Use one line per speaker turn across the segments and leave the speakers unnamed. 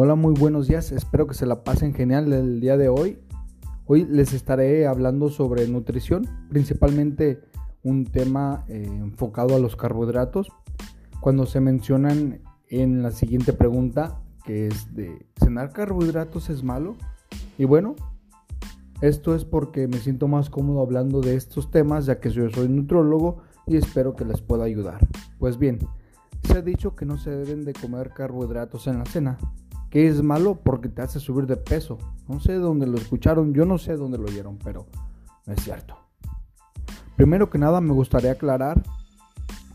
Hola, muy buenos días. Espero que se la pasen genial el día de hoy. Hoy les estaré hablando sobre nutrición, principalmente un tema eh, enfocado a los carbohidratos. Cuando se mencionan en la siguiente pregunta, que es de ¿cenar carbohidratos es malo? Y bueno, esto es porque me siento más cómodo hablando de estos temas, ya que yo soy nutrólogo y espero que les pueda ayudar. Pues bien, se ha dicho que no se deben de comer carbohidratos en la cena, que es malo porque te hace subir de peso. No sé dónde lo escucharon, yo no sé dónde lo oyeron, pero es cierto. Primero que nada me gustaría aclarar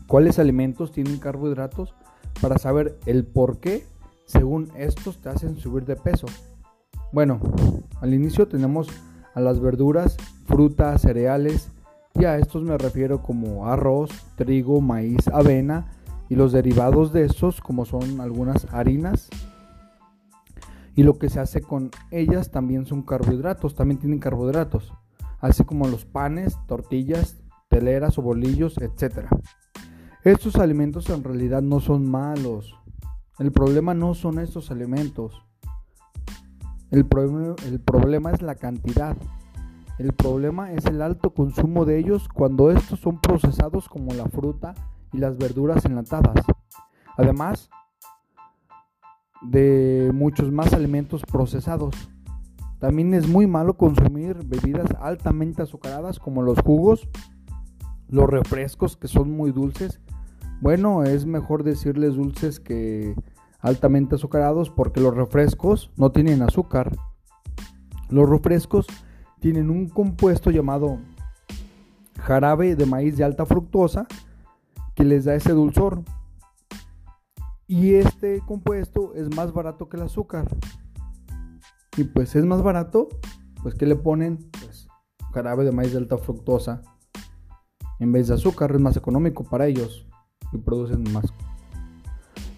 cuáles alimentos tienen carbohidratos para saber el por qué según estos te hacen subir de peso. Bueno, al inicio tenemos a las verduras, frutas, cereales y a estos me refiero como arroz, trigo, maíz, avena y los derivados de estos como son algunas harinas, y lo que se hace con ellas también son carbohidratos, también tienen carbohidratos, así como los panes, tortillas, teleras o bolillos, etc. Estos alimentos en realidad no son malos. El problema no son estos alimentos. El, el problema es la cantidad. El problema es el alto consumo de ellos cuando estos son procesados como la fruta y las verduras enlatadas. Además, de muchos más alimentos procesados. También es muy malo consumir bebidas altamente azucaradas como los jugos, los refrescos que son muy dulces. Bueno, es mejor decirles dulces que altamente azucarados porque los refrescos no tienen azúcar. Los refrescos tienen un compuesto llamado jarabe de maíz de alta fructosa que les da ese dulzor. Y este compuesto es más barato que el azúcar. Y pues es más barato, pues que le ponen pues de maíz de alta fructosa en vez de azúcar, es más económico para ellos y producen más.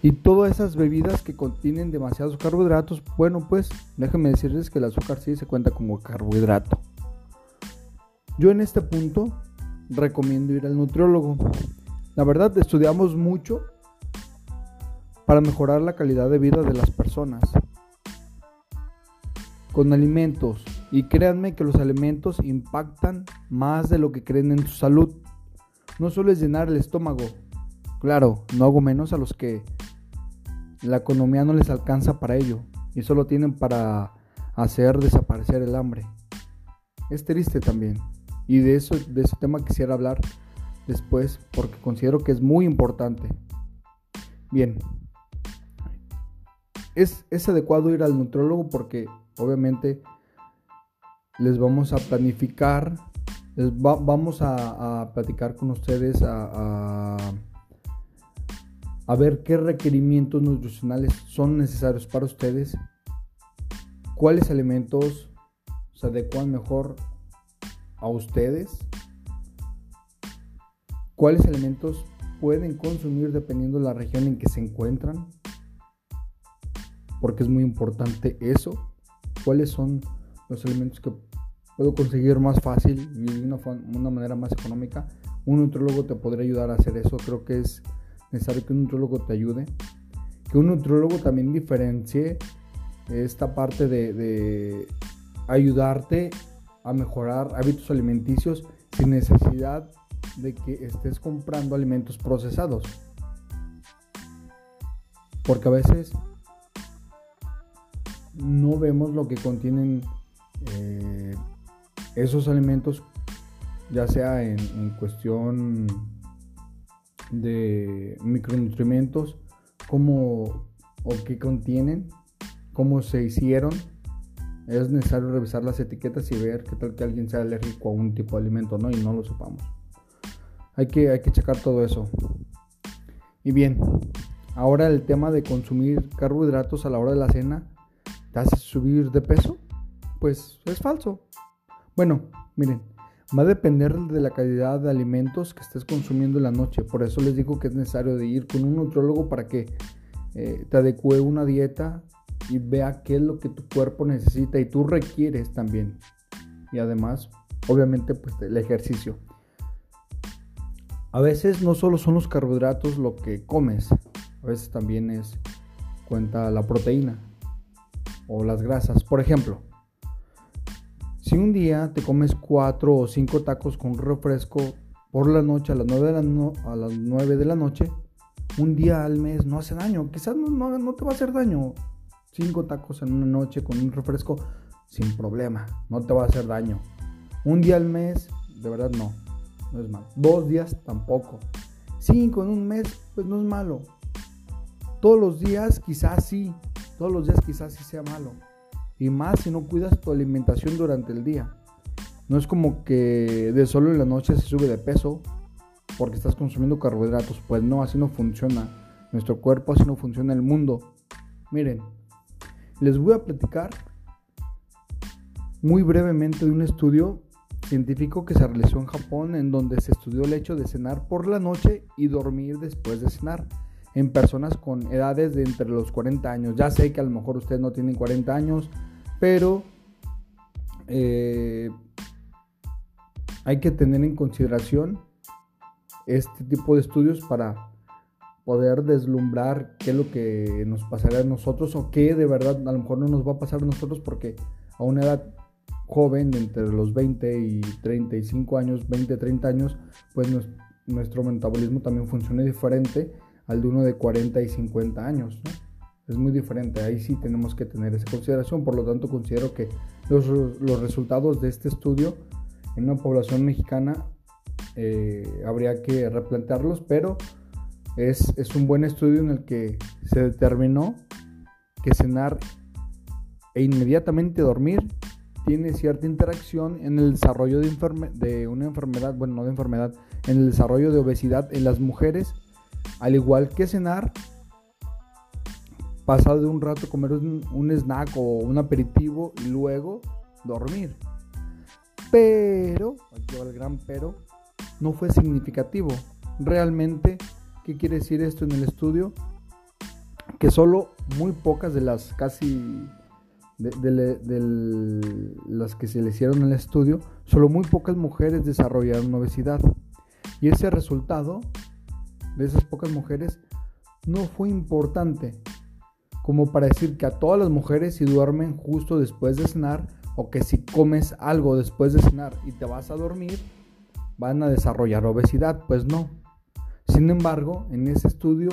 Y todas esas bebidas que contienen demasiados carbohidratos, bueno, pues déjenme decirles que el azúcar sí se cuenta como carbohidrato. Yo en este punto recomiendo ir al nutriólogo. La verdad, estudiamos mucho para mejorar la calidad de vida de las personas. Con alimentos. Y créanme que los alimentos impactan más de lo que creen en su salud. No solo es llenar el estómago. Claro, no hago menos a los que la economía no les alcanza para ello. Y solo tienen para hacer desaparecer el hambre. Es triste también. Y de eso, de ese tema quisiera hablar después porque considero que es muy importante. Bien, es, adecuado ir al nutrólogo porque obviamente les vamos a planificar, les vamos a, platicar con ustedes a, a, ver qué requerimientos nutricionales son necesarios para ustedes, cuáles alimentos se adecuan mejor a ustedes, cuáles alimentos pueden consumir dependiendo de la región en que se encuentran porque es muy importante eso. ¿Cuáles son los elementos que puedo conseguir más fácil y de una, manera más económica? Un nutriólogo te podría ayudar a hacer eso. Creo que es necesario que un nutriólogo te ayude. Que un nutriólogo también diferencie esta parte de, de ayudarte a mejorar hábitos alimenticios sin necesidad de que estés comprando alimentos procesados. Porque a veces no vemos lo que contienen eh, esos alimentos, ya sea en, cuestión de micronutrientes, cómo o qué contienen, cómo se hicieron. Es necesario revisar las etiquetas y ver qué tal que alguien sea alérgico a un tipo de alimento, ¿no? Y no lo sepamos. Hay que, hay que checar todo eso. Y bien, ahora el tema de consumir carbohidratos a la hora de la cena ¿Te hace subir de peso? Pues es falso. Bueno, miren, va a depender de la calidad de alimentos que estés consumiendo en la noche. Por eso les digo que es necesario ir con un nutriólogo para que eh, te adecue una dieta y vea qué es lo que tu cuerpo necesita y tú requieres también. Y además, obviamente, pues el ejercicio. A veces no solo son los carbohidratos lo que comes, a veces también es cuenta la proteína o las grasas. Por ejemplo, si un día te comes 4 o 5 tacos con refresco por la noche a las 9 de la, a las 9 de la noche, un día al mes no hace daño. Quizás no, no, te va a hacer daño. 5 tacos en una noche con un refresco sin problema. No te va a hacer daño. Un día al mes, de verdad no. No es malo. Dos días tampoco. Cinco en un mes, pues no es malo. Todos los días quizás sí. Todos los días quizás sí sea malo. Y más si no cuidas tu alimentación durante el día. No es como que de solo en la noche se sube de peso porque estás consumiendo carbohidratos. Pues no, así no funciona. Nuestro cuerpo así no funciona el mundo. Miren, les voy a platicar muy brevemente de un estudio científico que se realizó en Japón en donde se estudió el hecho de cenar por la noche y dormir después de cenar en personas con edades de entre los 40 años. Ya sé que a lo mejor ustedes no tienen 40 años, pero eh, hay que tener en consideración este tipo de estudios para poder deslumbrar qué es lo que nos pasará a nosotros o qué de verdad a lo mejor no nos va a pasar a nosotros porque a una edad joven, entre los 20 y 35 años, 20, 30 años, pues nuestro metabolismo también funciona diferente al de uno de 40 y 50 años. Es muy diferente, ahí sí tenemos que tener esa consideración, por lo tanto considero que los, los resultados de este estudio en una población mexicana eh, habría que replantearlos, pero es, es un buen estudio en el que se determinó que cenar e inmediatamente dormir tiene cierta interacción en el desarrollo de, de una enfermedad, bueno, no de enfermedad, en el desarrollo de obesidad en las mujeres, al igual que cenar, pasado de un rato comer un, snack o un aperitivo y luego dormir. Pero, aquí va el gran pero, no fue significativo. Realmente, ¿qué quiere decir esto en el estudio? Que solo muy pocas de las casi de, las que se le hicieron en el estudio, solo muy pocas mujeres desarrollaron obesidad. Y ese resultado de esas pocas mujeres no fue importante como para decir que a todas las mujeres si duermen justo después de cenar o que si comes algo después de cenar y te vas a dormir, van a desarrollar obesidad. Pues no. Sin embargo, en ese estudio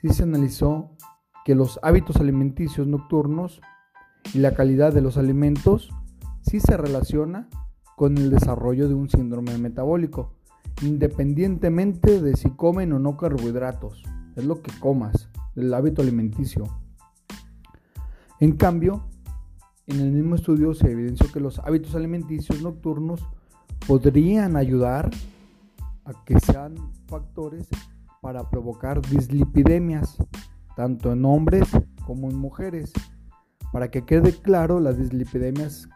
sí se analizó que los hábitos alimenticios nocturnos y la calidad de los alimentos sí se relaciona con el desarrollo de un síndrome metabólico, independientemente de si comen o no carbohidratos, es lo que comas, el hábito alimenticio. En cambio, en el mismo estudio se evidenció que los hábitos alimenticios nocturnos podrían ayudar a que sean factores para provocar dislipidemias, tanto en hombres como en mujeres. Para que quede claro, las dislipidemias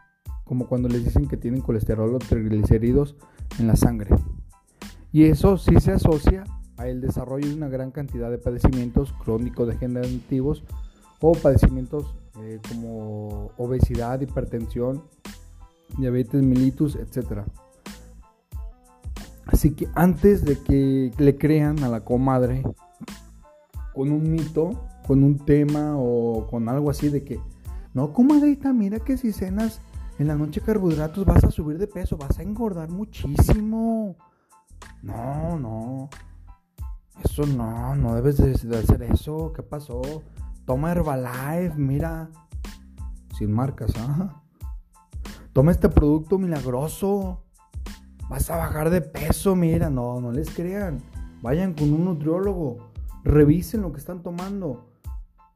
como cuando les dicen que tienen colesterol o triglicéridos en la sangre. Y eso sí se asocia al desarrollo de una gran cantidad de padecimientos crónicos degenerativos o padecimientos eh, como obesidad, hipertensión, diabetes mellitus, etc. Así que antes de que le crean a la comadre con un mito, con un tema o con algo así de que no, comadrita, mira que si cenas en la noche carbohidratos vas a subir de peso, vas a engordar muchísimo. No, no. Eso no, no debes de, hacer eso. ¿Qué pasó? Toma Herbalife, mira. Sin marcas, ¿ah? Toma este producto milagroso. Vas a bajar de peso, mira. No, no les crean. Vayan con un nutriólogo. Revisen lo que están tomando.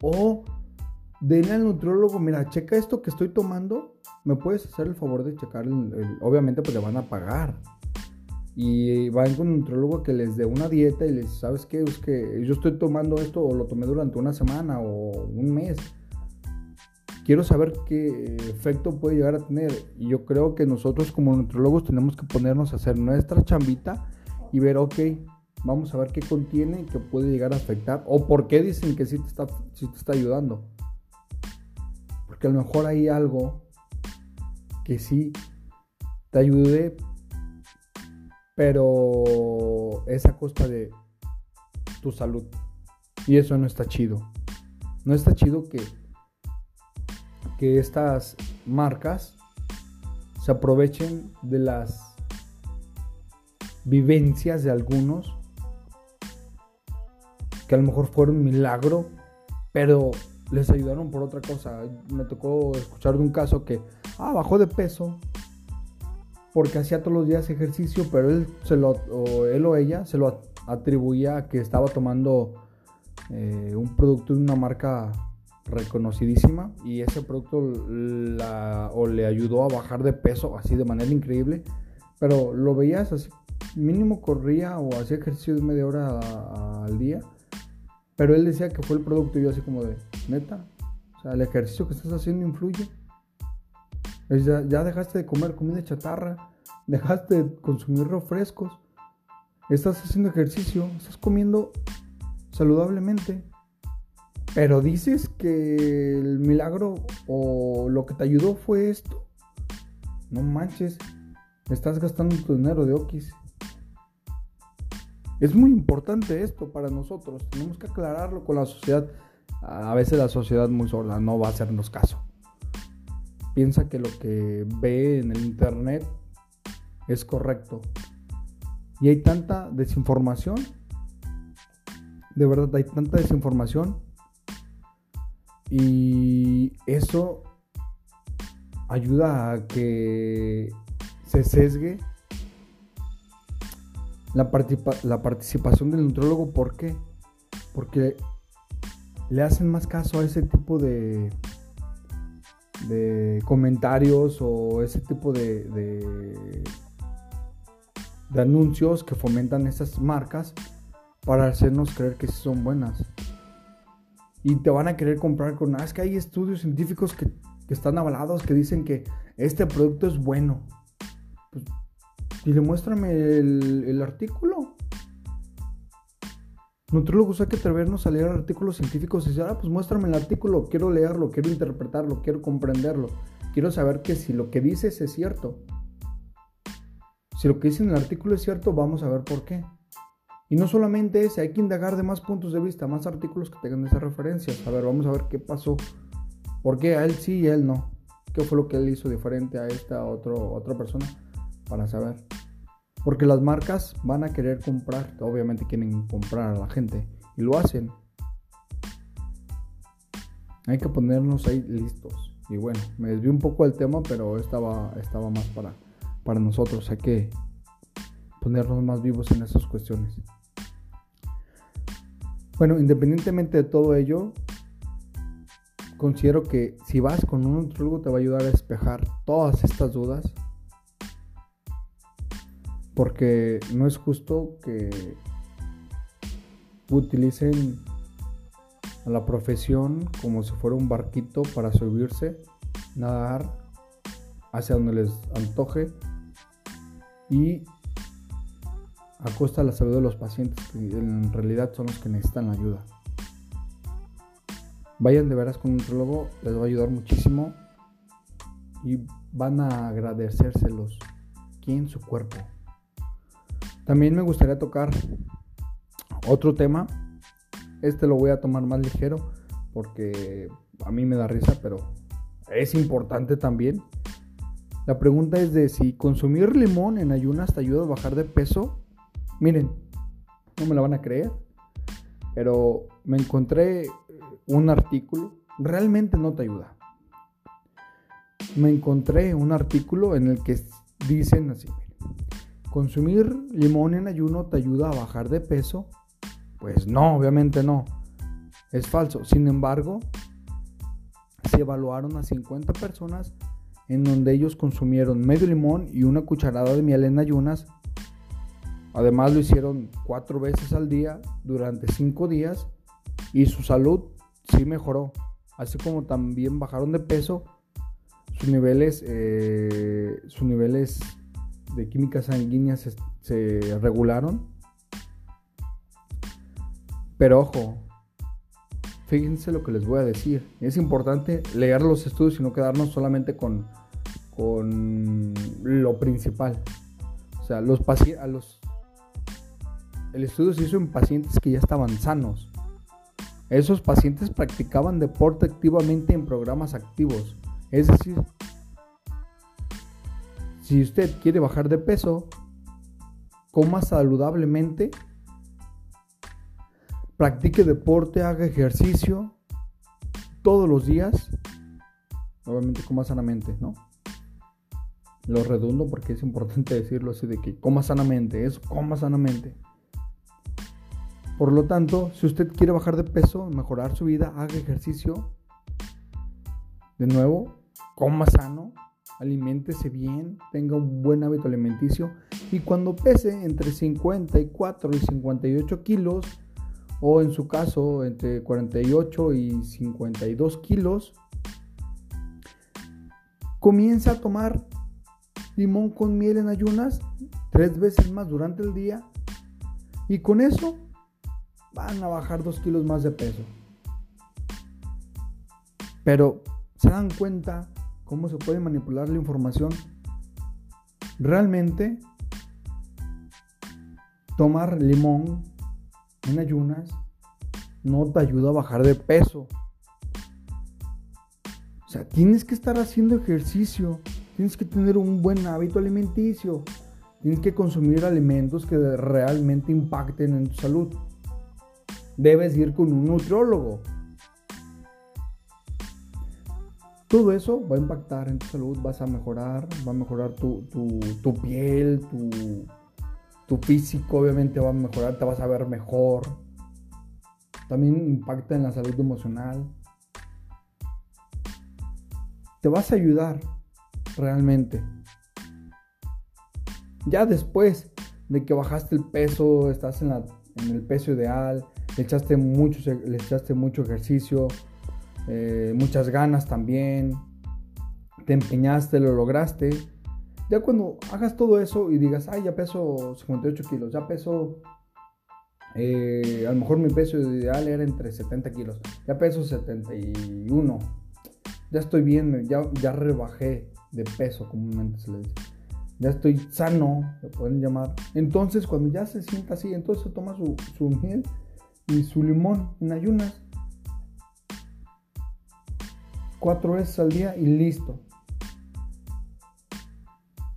O denle al nutriólogo, mira, checa esto que estoy tomando, me puedes hacer el favor de checar, obviamente pues le van a pagar. Y van con un nutriólogo que les dé una dieta y les, ¿sabes qué? Es que yo estoy tomando esto o lo tomé durante una semana o un mes. Quiero saber qué efecto puede llegar a tener. Y yo creo que nosotros como nutriólogos tenemos que ponernos a hacer nuestra chambita y ver, ok, vamos a ver qué contiene qué puede llegar a afectar. O por qué dicen que sí te está, sí te está ayudando que a lo mejor hay algo que sí te ayude, pero es a costa de tu salud. Y eso no está chido. No está chido que que estas marcas se aprovechen de las vivencias de algunos que a lo mejor fueron milagro, pero les ayudaron por otra cosa. Me tocó escuchar de un caso que ah, bajó de peso porque hacía todos los días ejercicio, pero él, se lo, o él o ella se lo atribuía a que estaba tomando eh, un producto de una marca reconocidísima y ese producto la, o le ayudó a bajar de peso así de manera increíble, pero lo veías así, mínimo corría o hacía ejercicio de media hora al día, pero él decía que fue el producto y yo así como de, neta, o sea, el ejercicio que estás haciendo influye. Ya, dejaste de comer comida chatarra, dejaste de consumir refrescos, estás haciendo ejercicio, estás comiendo saludablemente. Pero dices que el milagro o lo que te ayudó fue esto. No manches, estás gastando tu dinero de Okis. Es muy importante esto para nosotros. Tenemos que aclararlo con la sociedad. A veces la sociedad muy sola no va a hacernos caso. Piensa que lo que ve en el internet es correcto. Y hay tanta desinformación. De verdad hay tanta desinformación y eso ayuda a que se sesgue la, la participación del nutrólogo. ¿Por qué? Porque le hacen más caso a ese tipo de, de comentarios o ese tipo de, de, anuncios que fomentan esas marcas para hacernos creer que son buenas y te van a querer comprar con, ah, es que hay estudios científicos que, están avalados que dicen que este producto es bueno. Pues, y le muéstrame el, artículo. Nutrólogos hay que atrevernos a leer artículos científicos y decir, ah, pues muéstrame el artículo, quiero leerlo, quiero interpretarlo, quiero comprenderlo. Quiero saber que si lo que dices es cierto. Si lo que dice en el artículo es cierto, vamos a ver por qué. Y no solamente ese, hay que indagar de más puntos de vista, más artículos que tengan esas referencias. A ver, vamos a ver qué pasó. ¿Por qué a él sí y a él no? ¿Qué fue lo que él hizo diferente a esta otra persona? Para saber. Porque las marcas van a querer comprar, obviamente quieren comprar a la gente y lo hacen. Hay que ponernos ahí listos. Y bueno, me desvié un poco del tema, pero estaba, estaba más para, para nosotros. Hay que ponernos más vivos en esas cuestiones. Bueno, independientemente de todo ello, considero que si vas con un nutrólogo te va a ayudar a despejar todas estas dudas. Porque no es justo que utilicen a la profesión como si fuera un barquito para subirse, nadar hacia donde les antoje y a costa de la salud de los pacientes, que en realidad son los que necesitan la ayuda. Vayan de veras con un nutrólogo, les va a ayudar muchísimo y van a agradecérselos aquí en su cuerpo. También me gustaría tocar otro tema. Este lo voy a tomar más ligero porque a mí me da risa, pero es importante también. La pregunta es de si consumir limón en ayunas te ayuda a bajar de peso Miren, no me la van a creer, pero me encontré un artículo, realmente no te ayuda. Me encontré un artículo en el que dicen así, consumir limón en ayuno te ayuda a bajar de peso. Pues no, obviamente no. Es falso. Sin embargo, se evaluaron a 50 personas en donde ellos consumieron medio limón y una cucharada de miel en ayunas Además lo hicieron cuatro veces al día durante cinco días y su salud sí mejoró. Así como también bajaron de peso, sus niveles, eh, sus niveles de química sanguínea se, regularon. Pero ojo, fíjense lo que les voy a decir. Es importante leer los estudios y no quedarnos solamente con, con lo principal. O sea, los, a los el estudio se hizo en pacientes que ya estaban sanos. Esos pacientes practicaban deporte activamente en programas activos. Es decir, si usted quiere bajar de peso, coma saludablemente, practique deporte, haga ejercicio todos los días, obviamente coma sanamente, ¿no? Lo redundo porque es importante decirlo así de que coma sanamente, es coma sanamente. Por lo tanto, si usted quiere bajar de peso, mejorar su vida, haga ejercicio. De nuevo, coma sano, aliméntese bien, tenga un buen hábito alimenticio y cuando pese entre 54 y 58 kilos, o en su caso entre 48 y 52 kilos, comienza a tomar limón con miel en ayunas tres veces más durante el día y con eso van a bajar dos kilos más de peso. Pero se dan cuenta cómo se puede manipular la información. Realmente tomar limón en ayunas no te ayuda a bajar de peso. O sea, tienes que estar haciendo ejercicio, tienes que tener un buen hábito alimenticio, tienes que consumir alimentos que realmente impacten en tu salud debes ir con un nutriólogo. Todo eso va a impactar en tu salud, vas a mejorar, va a mejorar tu, piel, tu, tu físico obviamente va a mejorar, te vas a ver mejor. También impacta en la salud emocional. Te vas a ayudar realmente. Ya después de que bajaste el peso, estás en, en el peso ideal, echaste mucho, le echaste mucho ejercicio, eh, muchas ganas también, te empeñaste, lo lograste. Ya cuando hagas todo eso y digas, ay, ya peso 58 kilos, ya peso, eh, a lo mejor mi peso ideal era entre 70 kilos, ya peso 71, ya estoy bien, ya, ya rebajé de peso, comúnmente se le dice. Ya estoy sano, lo pueden llamar. Entonces, cuando ya se sienta así, entonces toma su, su miel y su limón en ayunas. Cuatro veces al día y listo.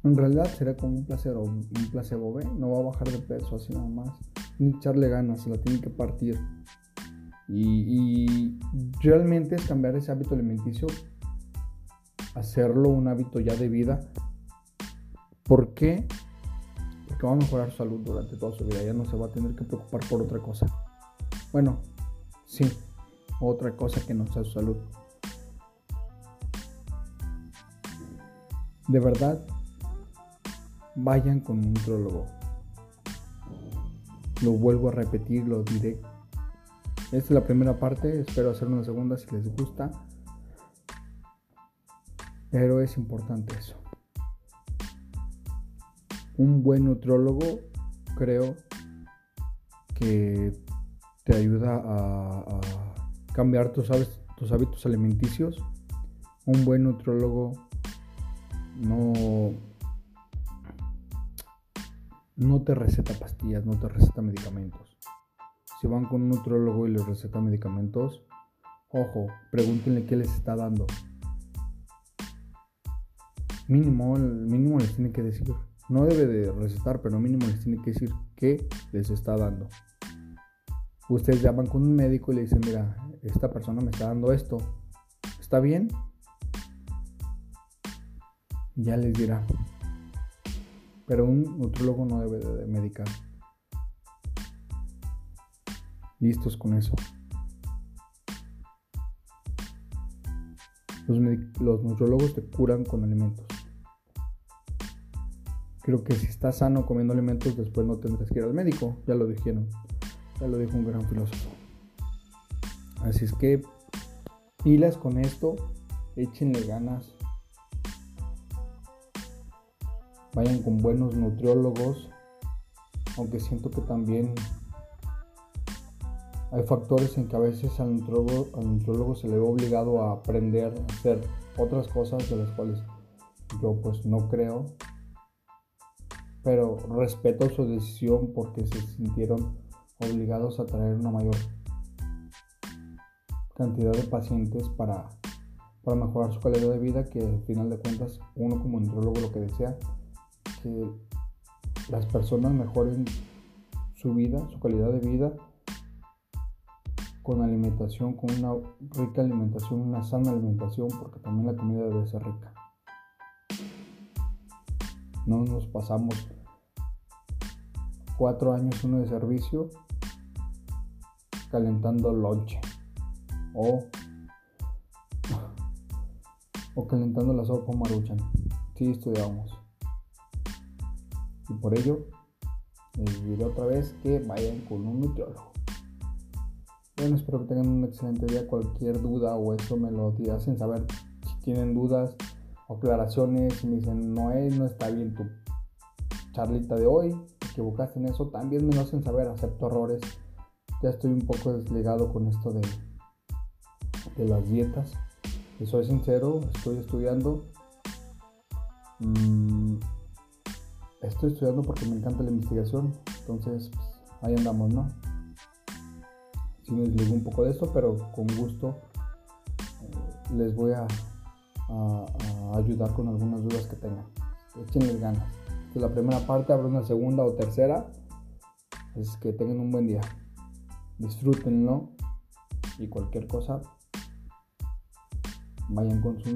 En realidad será como un placebo, un placebo B. No va a bajar de peso así nada más. Ni echarle ganas, se la tiene que partir. Y, y realmente es cambiar ese hábito alimenticio, hacerlo un hábito ya de vida. ¿Por qué? Porque va a mejorar su salud durante toda su vida. Ya no se va a tener que preocupar por otra cosa. Bueno, sí, otra cosa que no sea su salud. De verdad, vayan con un nutrólogo. Lo vuelvo a repetir, lo diré. Esta es la primera parte, espero hacer una segunda si les gusta. Pero es importante eso. Un buen nutrólogo creo que te ayuda a, cambiar tus, tus hábitos alimenticios. Un buen nutriólogo no, no te receta pastillas, no te receta medicamentos. Si van con un nutriólogo y les receta medicamentos, ojo, pregúntenle qué les está dando. Mínimo, mínimo les tiene que decir. No debe de recetar, pero mínimo les tiene que decir qué les está dando ustedes llaman con un médico y le dicen, mira, esta persona me está dando esto, ¿está bien? Ya les dirá. Pero un nutrólogo no debe de medicar. Listos con eso. Los, los nutrólogos te curan con alimentos. Creo que si estás sano comiendo alimentos, después no tendrás que ir al médico, ya lo dijeron. Ya lo dijo un gran filósofo. Así es que pilas con esto, échenle ganas. Vayan con buenos nutriólogos, aunque siento que también hay factores en que a veces al nutriólogo, se le ve obligado a aprender a hacer otras cosas de las cuales yo pues no creo, pero respeto su decisión porque se sintieron obligados a traer una mayor cantidad de pacientes para para mejorar su calidad de vida, que al final de cuentas uno como nutriólogo lo que desea, que las personas mejoren su vida, su calidad de vida con alimentación, con una rica alimentación, una sana alimentación, porque también la comida debe ser rica. No nos pasamos cuatro años uno de servicio calentando lonche o, o calentando la sopa maruchan. Sí estudiamos. Y por ello les diré otra vez que vayan con un nutriólogo. Bueno, espero que tengan un excelente día. Cualquier duda o eso me lo hacen saber. Si tienen dudas o aclaraciones, si me dicen no es, no está bien tu charlita de hoy, equivocaste en eso, también me lo hacen saber. Acepto errores. Ya estoy un poco desligado con esto de, de las dietas. Y soy sincero, estoy estudiando. Mm, estoy estudiando porque me encanta la investigación. Entonces, pues, ahí andamos, ¿no? Sí me desligo un poco de esto, pero con gusto eh, les voy a, ayudar con algunas dudas que tengan. Échenles ganas. Esta es la primera parte, habrá una segunda o tercera. Es que tengan un buen día. Disfrútenlo y cualquier cosa vayan con su